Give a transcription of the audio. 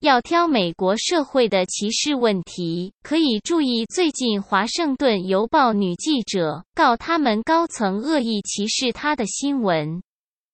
要挑美国社会的歧视问题，可以注意最近华盛顿邮报女记者告他们高层恶意歧视她的新闻。